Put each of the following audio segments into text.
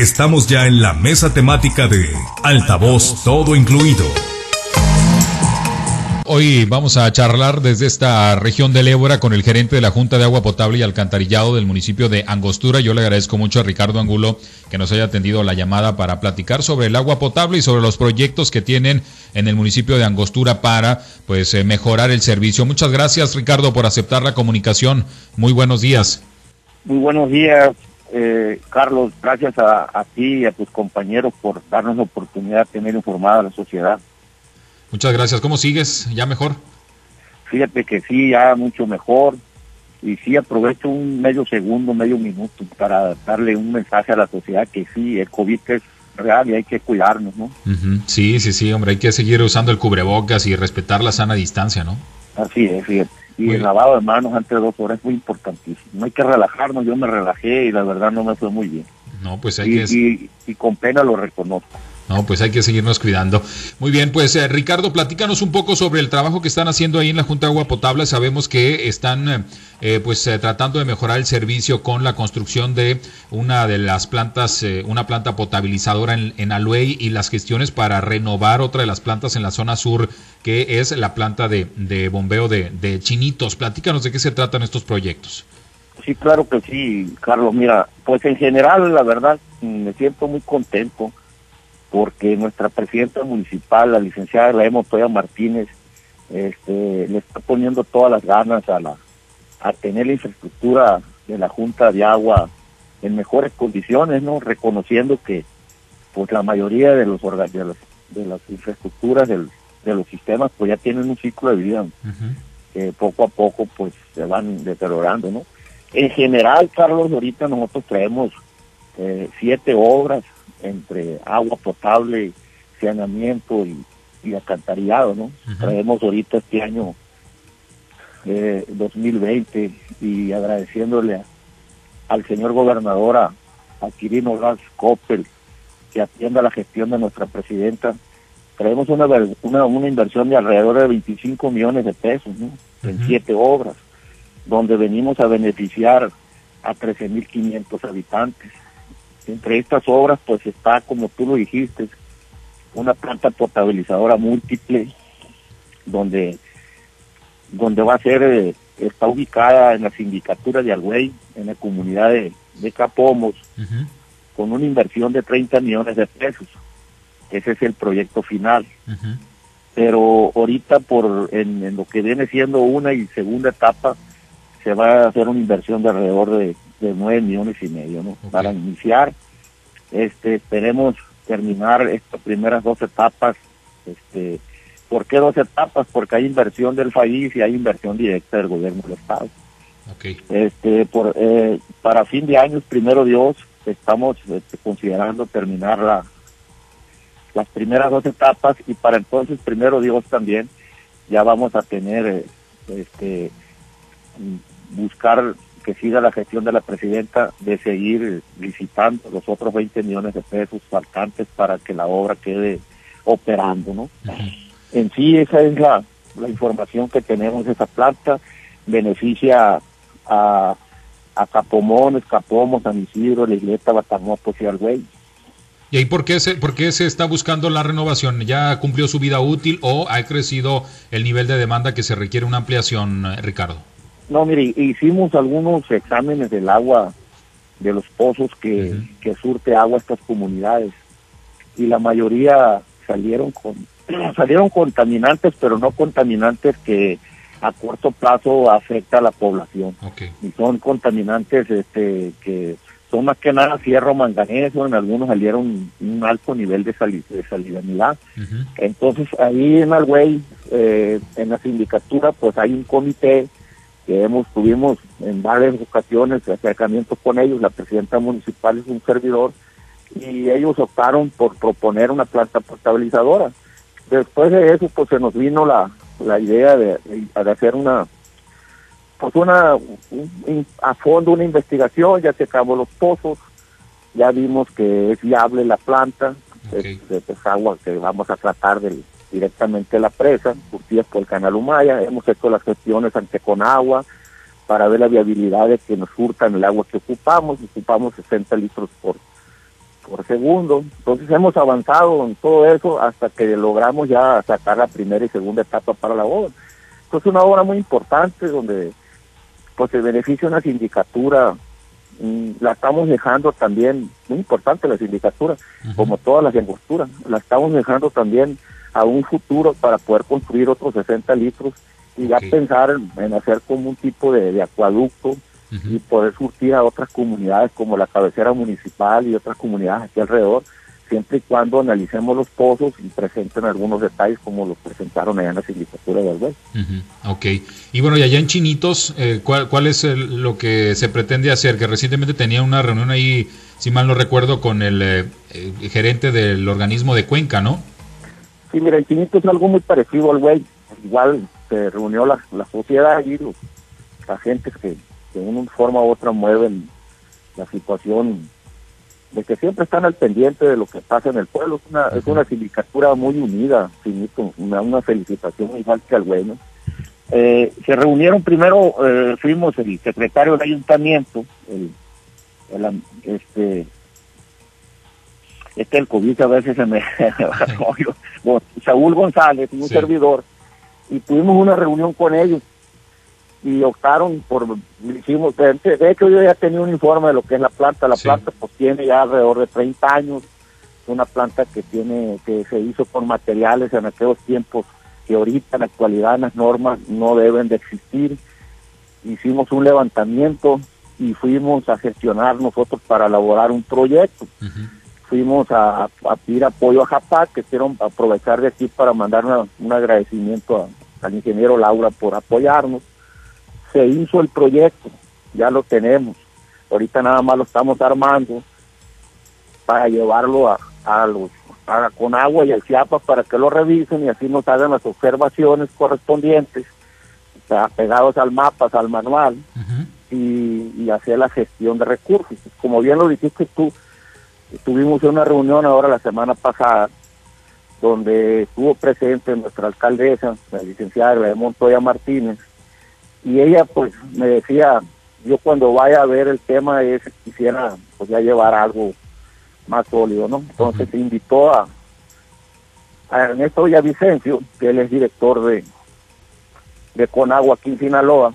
Estamos ya en la mesa temática de Altavoz Todo Incluido. Hoy vamos a charlar desde esta región del Ébora con el gerente de la Junta de Agua Potable y Alcantarillado del municipio de Angostura. Yo le agradezco mucho a Ricardo Angulo que nos haya atendido la llamada para platicar sobre el agua potable y sobre los proyectos que tienen en el municipio de Angostura para pues eh, mejorar el servicio. Muchas gracias Ricardo por aceptar la comunicación. Muy buenos días. Muy buenos días, eh, Carlos. Gracias a, a ti y a tus compañeros por darnos la oportunidad de tener informada a la sociedad. Muchas gracias. ¿Cómo sigues? ¿Ya mejor? Fíjate que sí, ya mucho mejor. Y sí, aprovecho un medio segundo, medio minuto para darle un mensaje a la sociedad que sí, el COVID es real y hay que cuidarnos, ¿no? Sí, sí, sí, hombre, hay que seguir usando el cubrebocas y respetar la sana distancia, ¿no? Así es, fíjate. Y el lavado de manos antes de dos horas es muy importantísimo. No hay que relajarnos, yo me relajé y la verdad no me fue muy bien. No, pues hay y, que... y, y con pena lo reconozco. No, pues hay que seguirnos cuidando. Muy bien, pues eh, Ricardo, platícanos un poco sobre el trabajo que están haciendo ahí en la Junta de Agua Potable. Sabemos que están eh, pues eh, tratando de mejorar el servicio con la construcción de una de las plantas, eh, una planta potabilizadora en, en Aluey y las gestiones para renovar otra de las plantas en la zona sur, que es la planta de, de bombeo de, de Chinitos. Platícanos de qué se tratan estos proyectos. Sí, claro que sí, Carlos. Mira, pues en general, la verdad, me siento muy contento porque nuestra presidenta municipal, la licenciada Lae Montoya Martínez, este, le está poniendo todas las ganas a la a tener la infraestructura de la Junta de Agua en mejores condiciones, ¿no? Reconociendo que pues la mayoría de los de, los, de las infraestructuras del, de los sistemas pues ya tienen un ciclo de vida uh -huh. que poco a poco pues se van deteriorando, ¿no? En general, Carlos, ahorita nosotros traemos eh, siete obras entre agua potable, saneamiento y, y alcantarillado, ¿no? Uh -huh. Traemos ahorita este año eh, 2020 y agradeciéndole a, al señor gobernador, a, a Quirino Coppel, que atienda la gestión de nuestra presidenta. Traemos una, una, una inversión de alrededor de 25 millones de pesos, ¿no? Uh -huh. En siete obras, donde venimos a beneficiar a 13.500 habitantes entre estas obras, pues está, como tú lo dijiste, una planta potabilizadora múltiple, donde, donde va a ser, eh, está ubicada en la sindicatura de Algüey, en la comunidad de, de Capomos, uh -huh. con una inversión de 30 millones de pesos. Ese es el proyecto final. Uh -huh. Pero ahorita, por en, en, lo que viene siendo una y segunda etapa, se va a hacer una inversión de alrededor de de nueve millones y medio, ¿no? Okay. Para iniciar, este, esperemos terminar estas primeras dos etapas, este, ¿por qué dos etapas? Porque hay inversión del país y hay inversión directa del gobierno del estado. Okay. Este, por, eh, para fin de año, primero Dios, estamos este, considerando terminar la, las primeras dos etapas y para entonces, primero Dios también, ya vamos a tener, eh, este, buscar que siga la gestión de la presidenta de seguir licitando los otros 20 millones de pesos faltantes para que la obra quede operando, ¿no? En sí esa es la, la información que tenemos de esa planta, beneficia a, a Capomón, Escapomos, San Isidro, La Isleta, Batamopo y. ¿Y ahí por qué, se, por qué se está buscando la renovación? ¿Ya cumplió su vida útil o ha crecido el nivel de demanda que se requiere una ampliación, Ricardo? No, mire, hicimos algunos exámenes del agua de los pozos que, uh -huh. que surte agua a estas comunidades y la mayoría salieron con salieron contaminantes, pero no contaminantes que a corto plazo afecta a la población. Okay. Y son contaminantes este que son más que nada fierro manganeso, en algunos salieron un alto nivel de, sal de salinidad. Uh -huh. Entonces ahí en Alway, eh, en la sindicatura, pues hay un comité que hemos tuvimos en varias ocasiones acercamientos con ellos, la presidenta municipal es un servidor, y ellos optaron por proponer una planta potabilizadora. Después de eso, pues se nos vino la, la idea de, de hacer una, pues una, un, a fondo una investigación, ya se acabó los pozos, ya vimos que es viable la planta, okay. es, es, agua que vamos a tratar del directamente la presa, surtidas por el canal Humaya, hemos hecho las gestiones ante Conagua para ver la viabilidad de que nos hurtan el agua que ocupamos, ocupamos 60 litros por, por segundo. Entonces hemos avanzado en todo eso hasta que logramos ya sacar la primera y segunda etapa para la obra. Entonces es una obra muy importante donde pues se beneficia una sindicatura, mm, la estamos dejando también, muy importante la sindicatura, como todas las angosturas, la estamos dejando también a un futuro para poder construir otros 60 litros y ya pensar en, hacer como un tipo de acueducto y poder surtir a otras comunidades como la cabecera municipal y otras comunidades aquí alrededor, siempre y cuando analicemos los pozos y presenten algunos detalles como los presentaron allá en la sindicatura de Albel. Ok. Y bueno, y allá en Chinitos, eh, ¿cuál, ¿cuál, es lo que se pretende hacer? Que recientemente tenía una reunión ahí, si mal no recuerdo, con el, eh, gerente del organismo de Cuenca, ¿no? Sí, mira, en Chinitos es algo muy parecido al güey. Igual se reunió la, la sociedad y los agentes que de una forma u otra mueven la situación de que siempre están al pendiente de lo que pasa en el pueblo. Es una, es una sindicatura muy unida, una, una felicitación igual que al bueno. Eh, se reunieron primero, eh, fuimos el secretario del ayuntamiento, el, este, este el COVID a veces se me Saúl González, un servidor, y tuvimos una reunión con ellos y optaron por, hicimos, de, hecho yo ya tenía un informe de lo que es la planta, la planta pues tiene ya alrededor de 30 años, una planta que tiene, que se hizo con materiales en aquellos tiempos que ahorita en la actualidad las normas no deben de existir, hicimos un levantamiento y fuimos a gestionar nosotros para elaborar un proyecto. Fuimos a, pedir apoyo a JAPAC, que quiero aprovechar de aquí para mandar un agradecimiento al ingeniero Laura por apoyarnos se hizo el proyecto, ya lo tenemos. Ahorita nada más lo estamos armando para llevarlo a, a los con agua y al CIAPA para que lo revisen y así nos hagan las observaciones correspondientes, pegados al mapa, al manual, y, hacer la gestión de recursos. Como bien lo dijiste tú, tuvimos una reunión ahora la semana pasada donde estuvo presente nuestra alcaldesa, la licenciada Montoya Martínez, y ella pues me decía, yo cuando vaya a ver el tema es quisiera pues ya llevar algo más sólido, ¿no? Entonces se invitó a, a Ernesto Villavicencio, que él es director de, de Conagua aquí en Sinaloa,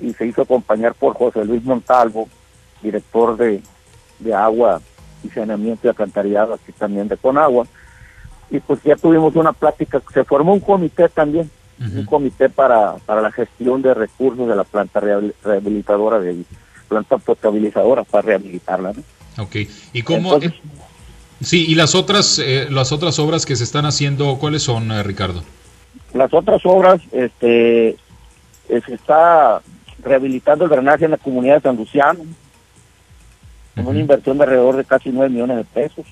y se hizo acompañar por José Luis Montalvo, director de, de agua y saneamiento y alcantarillado aquí también de Conagua, y pues ya tuvimos una plática, se formó un comité también un comité para, para la gestión de recursos de la planta rehabilitadora de planta potabilizadora para rehabilitarla. ¿no? Ok, ¿y cómo? Eh, sí, y las otras, eh, las otras obras que se están haciendo, ¿cuáles son, eh, Ricardo? Las otras obras, este, se está rehabilitando el drenaje en la comunidad de San Luciano, con una inversión de alrededor de casi 9 millones de pesos.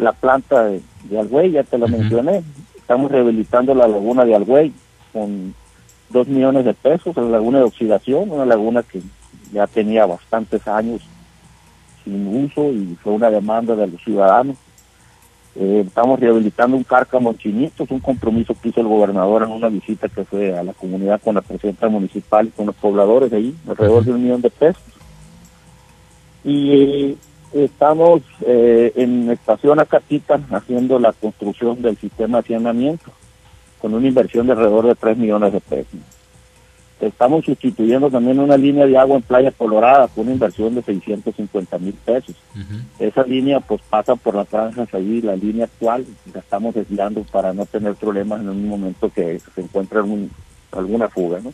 la planta de, de ya te lo mencioné, Estamos rehabilitando la laguna de Algüey con dos millones de pesos, la laguna de oxidación, una laguna que ya tenía bastantes años sin uso y fue una demanda de los ciudadanos. Eh, estamos rehabilitando un cárcamo en Chinitos, un compromiso que hizo el gobernador en una visita que fue a la comunidad con la presidenta municipal y con los pobladores de ahí, alrededor de un millón de pesos. Y Estamos eh, en Estación Acatita haciendo la construcción del sistema de hacinamiento con una inversión de alrededor de 3 millones de pesos. Estamos sustituyendo también una línea de agua en Playa Colorada con una inversión de 650 mil pesos. Esa línea pues pasa por las franjas ahí, la línea actual, la estamos desviando para no tener problemas en un momento que se encuentre alguna fuga. ¿no?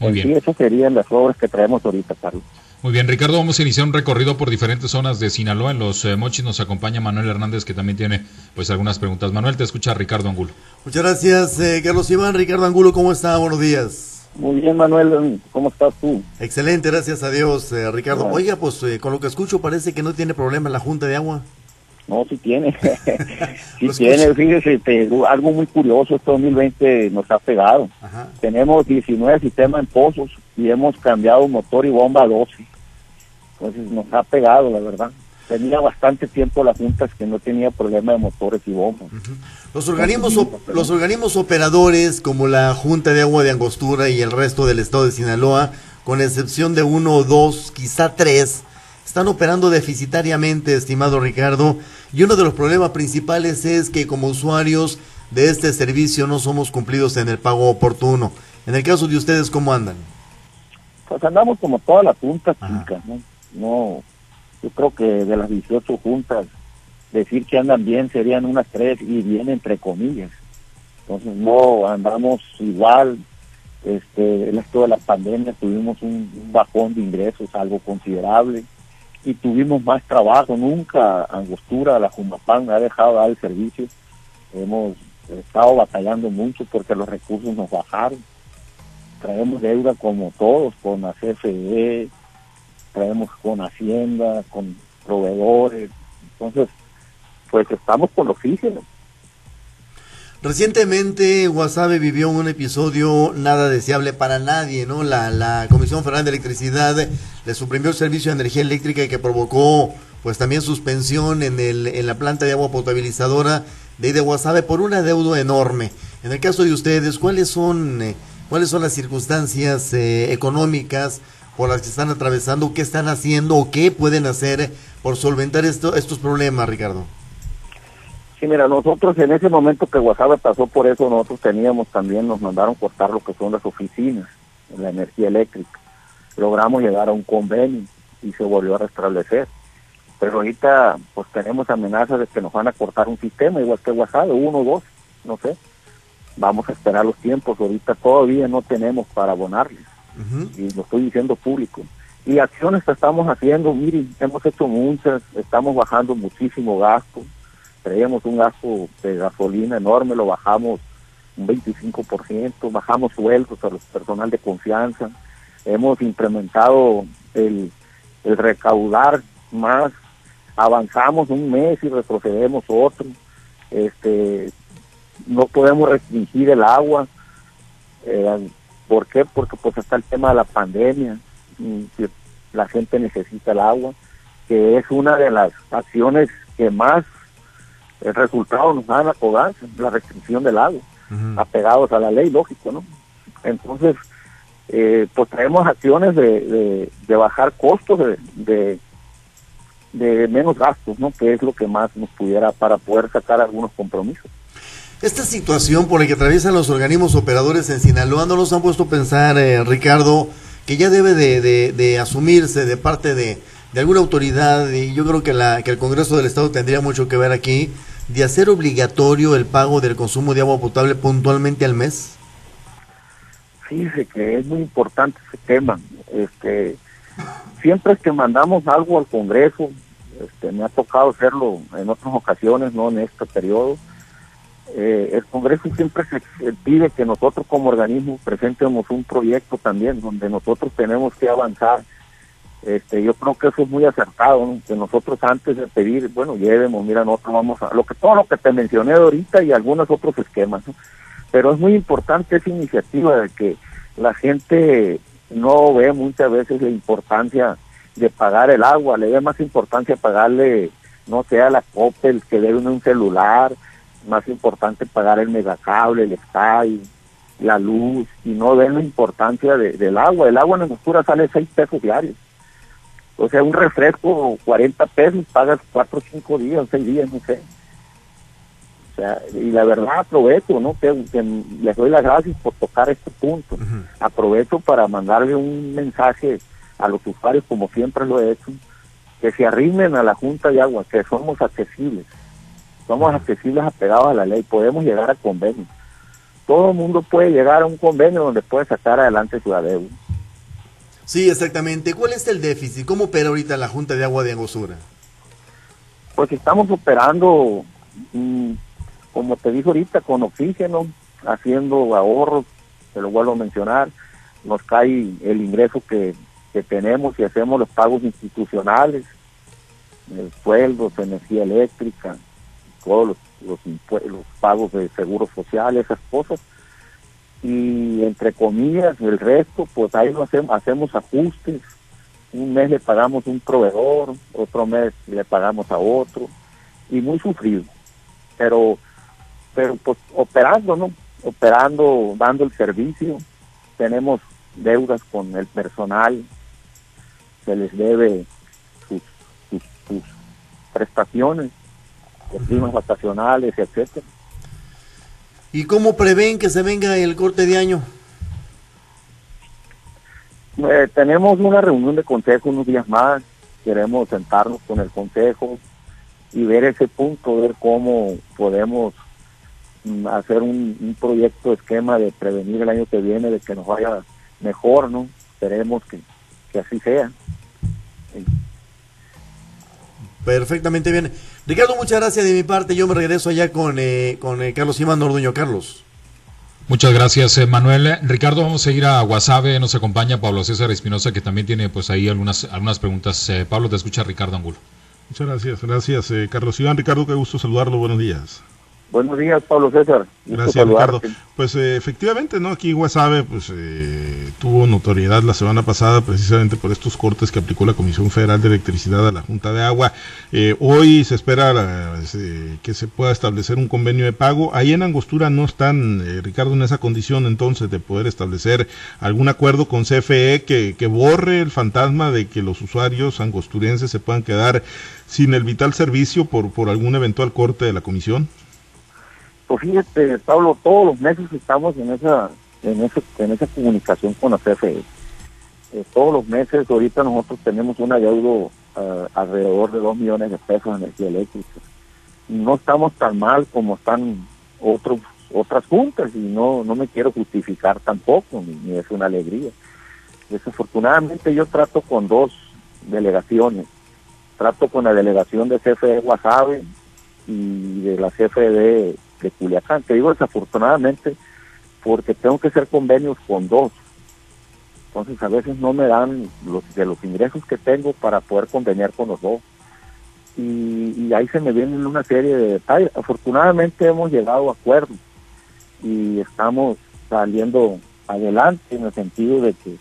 Muy bien. Sí, esas serían las obras que traemos ahorita, Carlos. Muy bien, Ricardo, vamos a iniciar un recorrido por diferentes zonas de Sinaloa. En los eh, Mochis nos acompaña Manuel Hernández, que también tiene pues algunas preguntas. Manuel, te escucha Ricardo Angulo. Muchas gracias, eh, Carlos Iván. Ricardo Angulo, ¿cómo está? Buenos días. Muy bien, Manuel, ¿cómo estás tú? Excelente, gracias a Dios, eh, Ricardo. Oiga, pues con lo que escucho parece que no tiene problema en la Junta de Agua. No, sí tiene. sí tiene, fíjese, algo muy curioso, este 2020 nos ha pegado. Tenemos 19 sistemas en pozos y hemos cambiado motor y bomba a 12. Entonces nos ha pegado, la verdad. Tenía bastante tiempo las juntas que no tenía problema de motores y bombas. Los organismos, los organismos operadores como la Junta de Agua de Angostura y el resto del estado de Sinaloa, con excepción de uno o dos, quizá tres, están operando deficitariamente, estimado Ricardo, y uno de los problemas principales es que como usuarios de este servicio no somos cumplidos en el pago oportuno. En el caso de ustedes, ¿cómo andan? Pues andamos como todas las juntas ¿no? No, yo creo que de las 18 juntas, decir que andan bien serían unas tres y bien entre comillas. Entonces no andamos igual, este, en esto de la pandemia tuvimos un, bajón de ingresos algo considerable y tuvimos más trabajo, nunca Angostura, la Jumapan ha dejado de dar el servicio, hemos estado batallando mucho porque los recursos nos bajaron, traemos deuda como todos, con la CFE, traemos con Hacienda, con proveedores, entonces pues estamos con oxígeno. Recientemente Guasave vivió un episodio nada deseable para nadie, ¿no? La, la Comisión Federal de Electricidad le suprimió el servicio de energía eléctrica y que provocó pues también suspensión en, el, en la planta de agua potabilizadora de, de Guasave por una deuda enorme. En el caso de ustedes, ¿cuáles son, eh, cuáles son las circunstancias eh, económicas por las que están atravesando? ¿Qué están haciendo o qué pueden hacer por solventar esto, estos problemas, Ricardo? Sí, mira, nosotros en ese momento que Guasave pasó por eso, nosotros teníamos también, nos mandaron cortar lo que son las oficinas, la energía eléctrica. Logramos llegar a un convenio y se volvió a restablecer. Pero ahorita, pues tenemos amenazas de que nos van a cortar un sistema, igual que Guasave, uno o dos, no sé. Vamos a esperar los tiempos, ahorita todavía no tenemos para abonarles. Y lo estoy diciendo público. Y acciones que estamos haciendo, miren, hemos hecho muchas, estamos bajando muchísimo gasto. Traíamos un gasto de gasolina enorme, lo bajamos un 25%, bajamos sueldos a los personal de confianza, hemos incrementado el, el recaudar más, avanzamos un mes y retrocedemos otro, este no podemos restringir el agua, eh, ¿por qué? Porque pues está el tema de la pandemia, la gente necesita el agua, que es una de las acciones que más el resultado nos da la codancia, la restricción del agua, apegados a la ley, lógico, ¿no? Entonces, eh, pues traemos acciones de, de, bajar costos, de, de, menos gastos, ¿no? Que es lo que más nos pudiera para poder sacar algunos compromisos. Esta situación por la que atraviesan los organismos operadores en Sinaloa, ¿no nos han puesto a pensar, eh, Ricardo, que ya debe de, asumirse de parte de, de alguna autoridad, y yo creo que, la, que el Congreso del Estado tendría mucho que ver aquí, de hacer obligatorio el pago del consumo de agua potable puntualmente al mes? Fíjese que es muy importante ese tema. Este, siempre que mandamos algo al Congreso, este, me ha tocado hacerlo en otras ocasiones, no en este periodo, eh, el Congreso siempre se pide que nosotros como organismo presentemos un proyecto también donde nosotros tenemos que avanzar. Este, yo creo que eso es muy acertado, que nosotros antes de pedir, bueno, llevemos, mira, nosotros vamos a, lo que todo lo que te mencioné ahorita y algunos otros esquemas, pero es muy importante esa iniciativa de que la gente no ve muchas veces la importancia de pagar el agua, le ve más importancia pagarle, no sé, a la Coppel que debe un celular, más importante pagar el megacable, el Sky, la luz, y no ven la importancia del agua. El agua en la sale seis pesos diarios o sea, un refresco, 40 pesos, pagas 4 o 5 días, 6 días, no sé. O sea, y la verdad aprovecho, ¿no? Que, les doy las gracias por tocar este punto. Aprovecho para mandarle un mensaje a los usuarios, como siempre lo he hecho, que se arrimen a la Junta de Agua, que somos accesibles. Somos accesibles apegados a la ley, podemos llegar a convenios. Todo el mundo puede llegar a un convenio donde puede sacar adelante su adeudo. Sí, exactamente. ¿Cuál es el déficit? ¿Cómo opera ahorita la Junta de Agua de Angostura? Pues estamos operando, mm, como te dije ahorita, con oxígeno, haciendo ahorros, te lo vuelvo a mencionar, nos cae el ingreso que, tenemos y hacemos los pagos institucionales, el sueldos, energía eléctrica, todos los, los pagos de seguros sociales, esas cosas y entre comillas el resto pues ahí lo hacemos, hacemos ajustes. Un mes le pagamos un proveedor otro mes le pagamos a otro y muy sufrido. Pero pero pues operando no operando dando el servicio. Tenemos deudas con el personal. Se les debe sus prestaciones, de primas vacacionales, etcétera. ¿Y cómo prevén que se venga el corte de año? Eh, tenemos una reunión de consejo unos días más, queremos sentarnos con el consejo y ver ese punto, ver cómo podemos mm, hacer un, proyecto esquema de prevenir el año que viene, de que nos vaya mejor, ¿no? Esperemos que, así sea. Perfectamente bien. Ricardo, muchas gracias de mi parte. Yo me regreso allá con, eh, con eh, Carlos Iván Orduño. Carlos. Muchas gracias, eh, Manuel. Ricardo, vamos a ir a Guasave. Nos acompaña Pablo César Espinosa, que también tiene pues ahí algunas, algunas preguntas. Pablo, te escucha Ricardo Angulo. Muchas gracias, gracias, Carlos Iván. Ricardo, qué gusto saludarlo. Buenos días. Buenos días, Pablo César. Gracias, Ricardo. Pues eh, efectivamente, ¿no? Aquí Guasave pues, eh, tuvo notoriedad la semana pasada precisamente por estos cortes que aplicó la Comisión Federal de Electricidad a la Junta de Agua. Eh, hoy se espera que se pueda establecer un convenio de pago. Ahí en Angostura no están, Ricardo, en esa condición entonces de poder establecer algún acuerdo con CFE que, que borre el fantasma de que los usuarios angosturenses se puedan quedar sin el vital servicio por, por algún eventual corte de la Comisión. Pues fíjate, Pablo, todos los meses estamos en esa en ese, en esa comunicación con la CFE. Eh, todos los meses, ahorita nosotros tenemos un adeudo uh, alrededor de 2 millones de pesos de energía eléctrica. No estamos tan mal como están otros otras juntas y no, no me quiero justificar tampoco, ni, es una alegría. Desafortunadamente yo trato con dos delegaciones. Trato con la delegación de CFE Guasave y de la CFE de Culiacán. Te digo desafortunadamente porque tengo que hacer convenios con dos. Entonces a veces no me dan los de los ingresos que tengo para poder conveniar con los dos. Y, ahí se me vienen una serie de detalles. Afortunadamente hemos llegado a acuerdos y estamos saliendo adelante en el sentido de que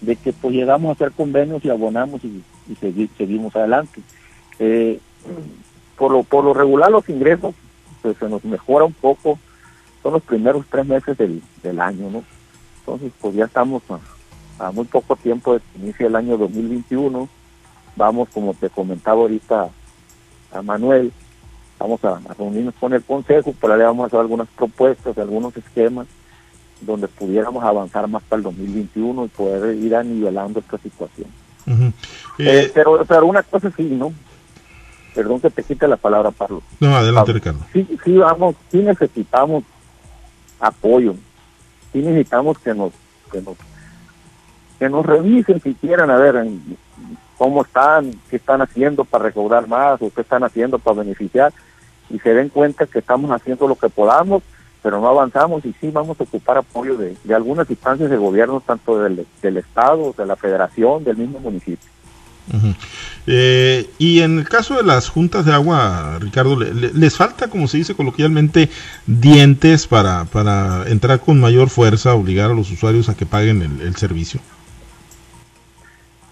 de que pues llegamos a hacer convenios y abonamos y, seguimos adelante. Eh, por lo por lo regular los ingresos pues, se nos mejora un poco, son los primeros tres meses del, del año, ¿no? Entonces, pues ya estamos a, muy poco tiempo de que inicie el año 2021. Vamos, como te comentaba ahorita a Manuel, vamos a, reunirnos con el Consejo, por ahí vamos a hacer algunas propuestas, algunos esquemas donde pudiéramos avanzar más para el 2021 y poder ir anivelando esta situación. Eh, eh, pero, pero una cosa sí, ¿no? Perdón que te quite la palabra, Pablo. No, adelante, Ricardo. Sí, sí, vamos, sí necesitamos apoyo, sí necesitamos que nos, que nos, que nos revisen si quieren, a ver cómo están, qué están haciendo para recaudar más o qué están haciendo para beneficiar y se den cuenta que estamos haciendo lo que podamos, pero no avanzamos y sí vamos a ocupar apoyo de, de algunas instancias de gobierno, tanto del, del Estado, de la Federación, del mismo municipio. Eh, y en el caso de las juntas de agua, Ricardo, ¿les falta, como se dice coloquialmente, dientes para, para entrar con mayor fuerza, obligar a los usuarios a que paguen el, servicio?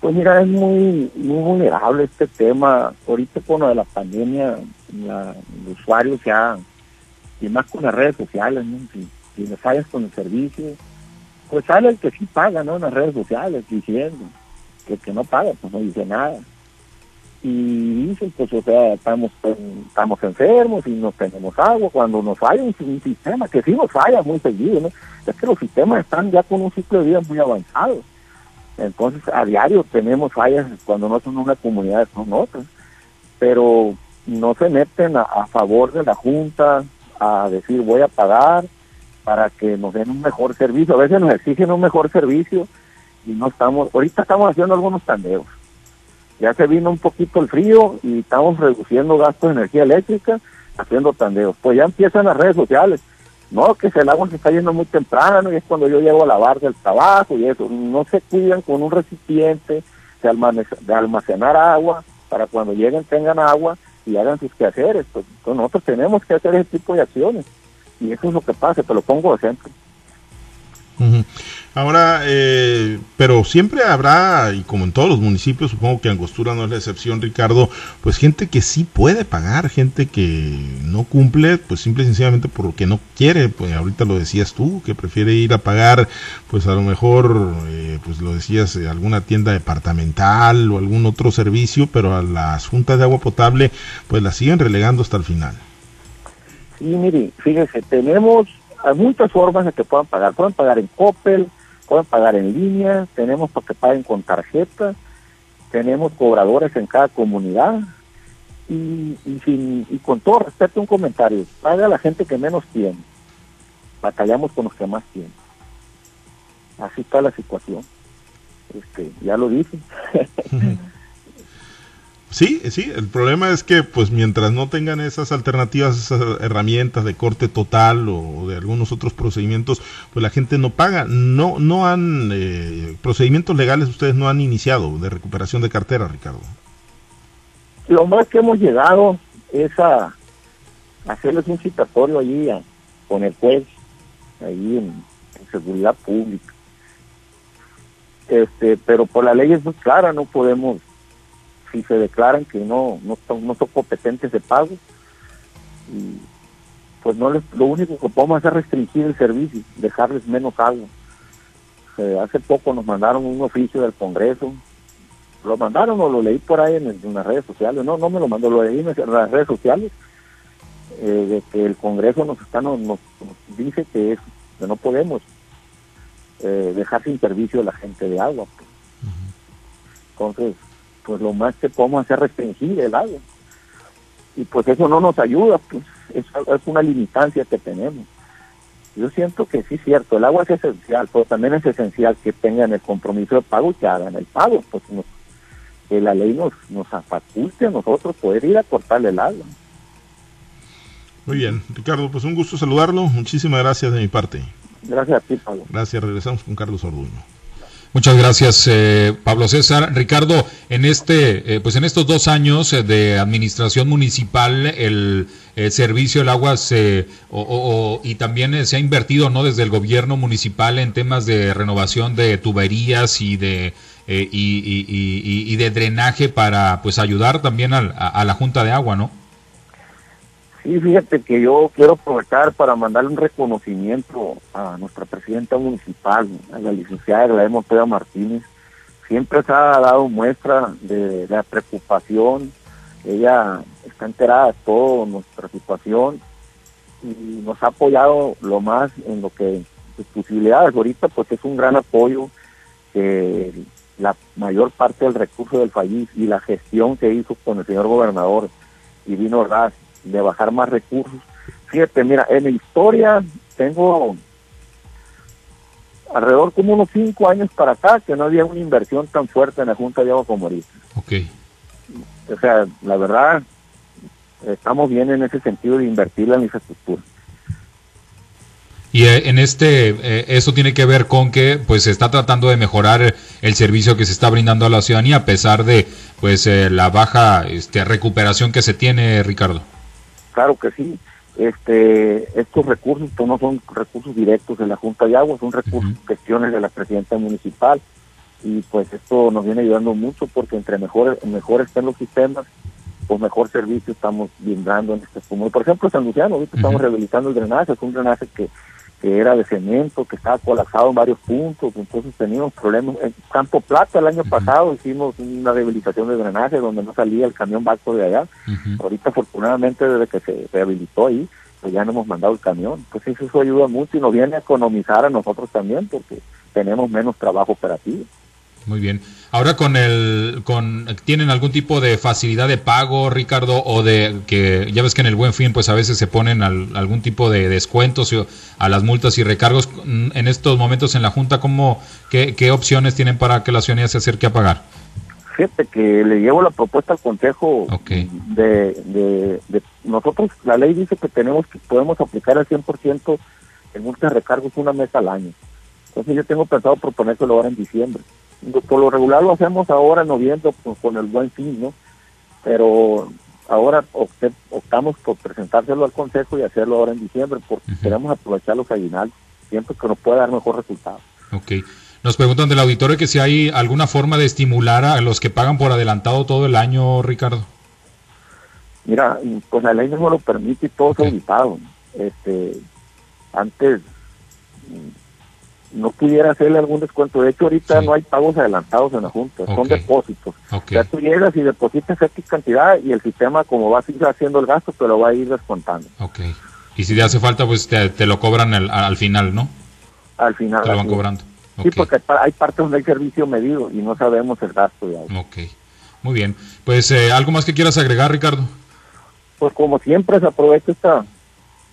Pues mira, es muy, muy vulnerable este tema. Ahorita con lo de la pandemia, la, el usuario se y más con las redes sociales, si, si le fallas con el servicio, pues sale el que sí paga, ¿no? En las redes sociales, diciendo que que no paga, pues no dice nada. Y dicen, pues, o sea, estamos, estamos enfermos y no tenemos agua. Cuando nos falla un, sistema, que sí nos falla muy seguido. Es que los sistemas están ya con un ciclo de vida muy avanzado. Entonces, a diario tenemos fallas cuando no son una comunidad, son otras. Pero no se meten a favor de la Junta a decir voy a pagar para que nos den un mejor servicio. A veces nos exigen un mejor servicio y no estamos, ahorita estamos haciendo algunos tandeos. Ya se vino un poquito el frío y estamos reduciendo gastos de energía eléctrica haciendo tandeos. Pues ya empiezan las redes sociales. No, que el agua se está yendo muy temprano y es cuando yo llego a lavar del trabajo y eso. No se cuidan con un recipiente de, almacenar agua para cuando lleguen tengan agua y hagan sus quehaceres. Pues, entonces nosotros tenemos que hacer ese tipo de acciones. Y eso es lo que pasa, te lo pongo de ejemplo. Ahora, eh, pero siempre habrá, y como en todos los municipios, supongo que Angostura no es la excepción, Ricardo, pues gente que sí puede pagar, gente que no cumple, pues simple y sencillamente porque no quiere, pues ahorita lo decías tú, que prefiere ir a pagar, pues a lo mejor, eh, pues lo decías, eh, alguna tienda departamental o algún otro servicio, pero a las juntas de agua potable, pues la siguen relegando hasta el final. Sí, mire, fíjese, tenemos muchas formas de que puedan pagar. Pueden pagar en Coppel, pueden pagar en línea, tenemos para que paguen con tarjeta, tenemos cobradores en cada comunidad y, y con todo respeto un comentario, paga la gente que menos tiene, batallamos con los que más tienen. Así está la situación. Este, ya lo dije. Sí, sí, el problema es que pues mientras no tengan esas alternativas, esas herramientas de corte total o de algunos otros procedimientos, pues la gente no paga. No no han eh, procedimientos legales ustedes no han iniciado de recuperación de cartera, Ricardo. Lo más que hemos llegado es a hacerles un citatorio allí con el juez, ahí en, en seguridad pública. Este, pero por la ley es muy clara, no podemos si se declaran que no, no, son, no son competentes de pago, y pues no les, lo único que podemos hacer es restringir el servicio, dejarles menos agua. hace poco nos mandaron un oficio del Congreso, lo mandaron o lo leí por ahí en, las redes sociales, no, no me lo mandó, lo leí en las redes sociales, eh, de que el Congreso nos está nos, dice que, es, que no podemos eh, dejar sin servicio a la gente de agua. Pues. Entonces, pues lo más que podemos hacer es restringir el agua. Y pues eso no nos ayuda, pues es, es una limitancia que tenemos. Yo siento que sí es cierto, el agua es esencial, pero también es esencial que tengan el compromiso de pago y que hagan el pago, pues que la ley nos, nos faculte a nosotros poder ir a cortarle el agua. Muy bien, Ricardo, pues un gusto saludarlo, muchísimas gracias de mi parte. Gracias a ti, Pablo. Gracias, regresamos con Carlos Orduño. Muchas gracias, eh, Pablo César. Ricardo, en este, eh, pues en estos dos años eh, de administración municipal, el, servicio del agua se, o, y también se ha invertido, ¿no? Desde el gobierno municipal en temas de renovación de tuberías y de y, de drenaje para, pues, ayudar también a la Junta de Agua, ¿no? Sí, fíjate que yo quiero aprovechar para mandarle un reconocimiento a nuestra presidenta municipal, a la licenciada Gladys Montoya Martínez. Siempre se ha dado muestra de, la preocupación. Ella está enterada de toda nuestra situación y nos ha apoyado lo más en lo que sus posibilidades. Ahorita pues es un gran apoyo que la mayor parte del recurso del país y la gestión que hizo con el señor gobernador Divino Raz de bajar más recursos. Fíjate, mira, en la historia tengo alrededor como unos cinco años para acá que no había una inversión tan fuerte en la Junta de Agua como ahorita. Ok. O sea, la verdad, estamos bien en ese sentido de invertir en la infraestructura. Y eh, en este, eh, eso tiene que ver con que pues se está tratando de mejorar el servicio que se está brindando a la ciudadanía a pesar de pues eh, la baja este, recuperación que se tiene, Ricardo. Claro que sí. Este, estos recursos pues, no son recursos directos de la Junta de Agua, son recursos, gestiones de la presidenta municipal. Y pues esto nos viene ayudando mucho porque entre mejores mejores estén los sistemas, pues mejor servicio estamos brindando en este como Por ejemplo, San Luciano, ahorita estamos rehabilitando el drenaje, es un drenaje que que era de cemento, que estaba colapsado en varios puntos, entonces teníamos problemas. En Campo Plata el año pasado hicimos una rehabilitación de drenaje donde no salía el camión barco de allá. Ahorita afortunadamente desde que se rehabilitó ahí, pues ya no hemos mandado el camión. Pues eso ayuda mucho y nos viene a economizar a nosotros también porque tenemos menos trabajo operativo. Muy bien. Ahora con el, con, ¿tienen algún tipo de facilidad de pago, Ricardo, o de que ya ves que en el Buen Fin, pues a veces se ponen algún tipo de descuentos a las multas y recargos en estos momentos en la Junta, ¿cómo, qué, qué opciones tienen para que la ciudadanía se acerque a pagar? Fíjate que le llevo la propuesta al Consejo de, de, nosotros, la ley dice que tenemos que podemos aplicar al 100% en multas de recargos una mes al año. Entonces yo tengo pensado proponérselo ahora en diciembre por lo regular lo hacemos ahora en noviembre con el buen fin, ¿no? Pero ahora optamos por presentárselo al Consejo y hacerlo ahora en diciembre porque queremos aprovechar los aguinaldos, siempre que nos pueda dar mejor resultado. Ok. Nos preguntan del auditorio que si hay alguna forma de estimular a los que pagan por adelantado todo el año, Ricardo. Mira, pues la ley no lo permite y todo es auditado. Este, antes no pudiera hacerle algún descuento. De hecho, ahorita Sí. no hay pagos adelantados en la Junta, son depósitos. Ok. Ya tú llegas y depositas X cantidad y el sistema, como va a seguir haciendo el gasto, te lo va a ir descontando. Ok. Y si te hace falta, pues te, te lo cobran al, al final, ¿no? Al final. Te lo van es. cobrando. Sí, porque hay pa- hay partes donde hay servicio medido y no sabemos el gasto de agua. Ok. Muy bien. Pues eh, algo más que quieras agregar, Ricardo. Pues como siempre se aprovecha esta,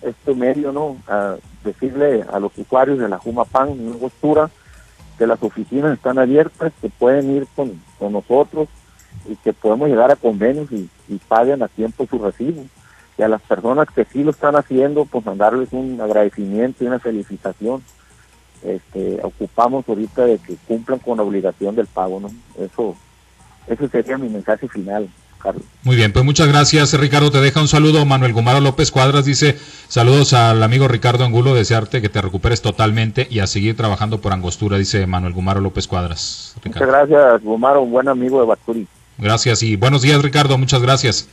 este medio, ¿no? A decirle a los usuarios de la Jumapan, en Angostura, que las oficinas están abiertas, que pueden ir con, con nosotros y que podemos llegar a convenios y, y paguen a tiempo su recibo. Y a las personas que sí lo están haciendo, pues mandarles un agradecimiento y una felicitación. Este, ocupamos ahorita de que cumplan con la obligación del pago, ¿no? Eso, ese sería mi mensaje final, Carlos. Muy bien, pues muchas gracias, Ricardo. Te deja un saludo. Manuel Gumaro López Cuadras dice: Saludos al amigo Ricardo Angulo, desearte que te recuperes totalmente y a seguir trabajando por Angostura, dice Manuel Gumaro López Cuadras. Muchas gracias, Gomaro, un buen amigo de Baturi. Gracias y buenos días, Ricardo. Muchas gracias.